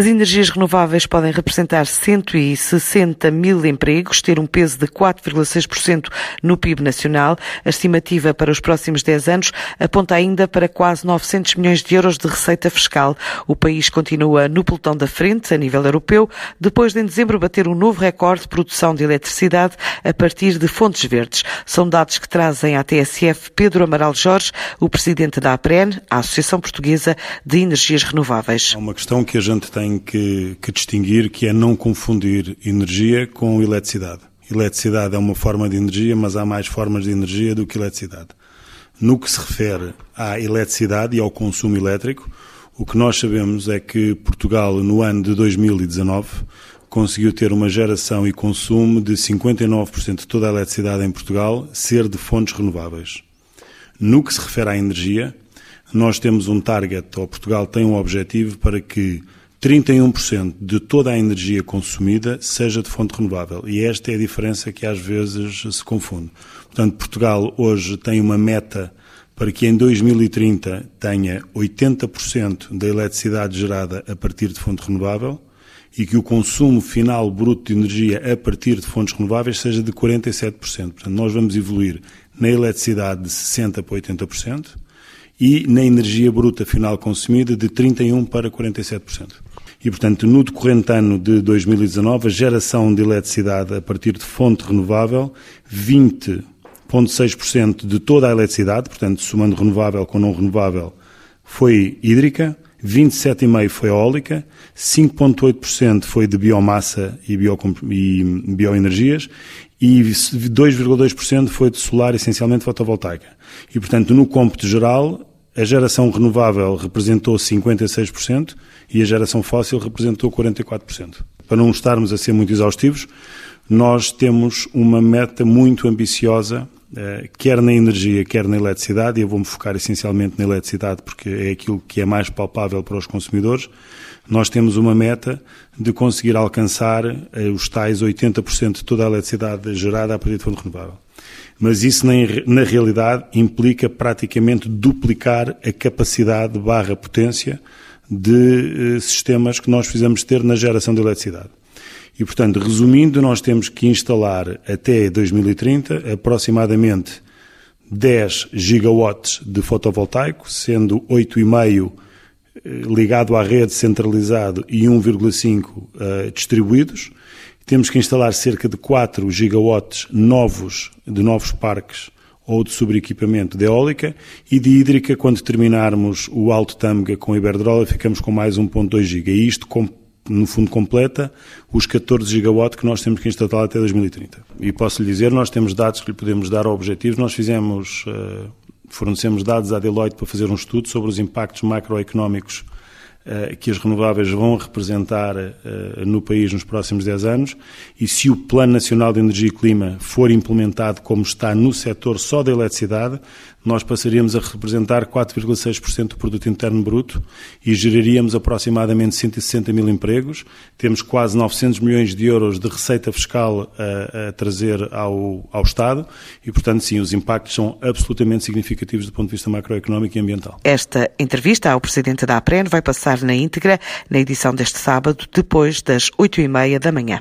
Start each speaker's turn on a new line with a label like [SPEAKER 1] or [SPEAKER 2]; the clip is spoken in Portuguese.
[SPEAKER 1] As energias renováveis podem representar 160 mil empregos, ter um peso de 4,6% no PIB nacional. A estimativa para os próximos 10 anos aponta ainda para quase 900 milhões de euros de receita fiscal. O país continua no pelotão da frente a nível europeu, depois de em dezembro bater um novo recorde de produção de eletricidade a partir de fontes verdes. São dados que trazem à TSF Pedro Amaral Jorge, o presidente da APREN, a Associação Portuguesa de Energias Renováveis.
[SPEAKER 2] Há uma questão que a gente tem que, que distinguir, que é não confundir energia com eletricidade. Eletricidade é uma forma de energia, mas há mais formas de energia do que eletricidade. No que se refere à eletricidade e ao consumo elétrico, o que nós sabemos é que Portugal, no ano de 2019, conseguiu ter uma geração e consumo de 59% de toda a eletricidade em Portugal ser de fontes renováveis. No que se refere à energia, nós temos um target, ou Portugal tem um objetivo para que 31% de toda a energia consumida seja de fonte renovável. E esta é a diferença que às vezes se confunde. Portanto, Portugal hoje tem uma meta para que em 2030 tenha 80% da eletricidade gerada a partir de fonte renovável e que o consumo final bruto de energia a partir de fontes renováveis seja de 47%. Portanto, nós vamos evoluir na eletricidade de 60% para 80% e na energia bruta final consumida de 31% para 47%. E, portanto, no decorrente ano de 2019, a geração de eletricidade a partir de fonte renovável, 20,6% de toda a eletricidade, portanto, somando renovável com não renovável, foi hídrica, 27,5% foi eólica, 5,8% foi de biomassa e, bio, e bioenergias e 2,2% foi de solar, essencialmente fotovoltaica. E, portanto, no cômputo geral, a geração renovável representou 56% e a geração fóssil representou 44%. Para não estarmos a ser muito exaustivos, nós temos uma meta muito ambiciosa quer na energia, quer na eletricidade, e eu vou-me focar essencialmente na eletricidade porque é aquilo que é mais palpável para os consumidores, nós temos uma meta de conseguir alcançar eh, os tais 80% de toda a eletricidade gerada a partir de fonte renovável. Mas isso, na realidade, implica praticamente duplicar a capacidade barra potência de eh, sistemas que nós fizemos ter na geração de eletricidade. E, portanto, resumindo, nós temos que instalar até 2030 aproximadamente 10 gigawatts de fotovoltaico, sendo 8,5 eh, ligado à rede centralizado e 1,5 uh, distribuídos. Temos que instalar cerca de 4 gigawatts novos, de novos parques ou de sobreequipamento de eólica e de hídrica, quando terminarmos o Alto Tâmega com Iberdrola, ficamos com mais 1.2 giga. E isto com no fundo, completa os 14 gigawatts que nós temos que instalar até 2030. E posso lhe dizer, nós temos dados que lhe podemos dar objetivos. Nós fizemos, uh, fornecemos dados à Deloitte para fazer um estudo sobre os impactos macroeconómicos que as renováveis vão representar uh, no país nos próximos 10 anos e se o Plano Nacional de Energia e Clima for implementado como está no setor só da eletricidade, nós passaríamos a representar 4,6% do produto interno bruto e geraríamos aproximadamente 160 mil empregos. Temos quase 900 milhões de euros de receita fiscal a, a trazer ao, ao Estado e, portanto, sim, os impactos são absolutamente significativos do ponto de vista macroeconómico e ambiental.
[SPEAKER 1] Esta entrevista ao Presidente da APREN vai passar na íntegra na edição deste sábado, depois das 8h30 da manhã.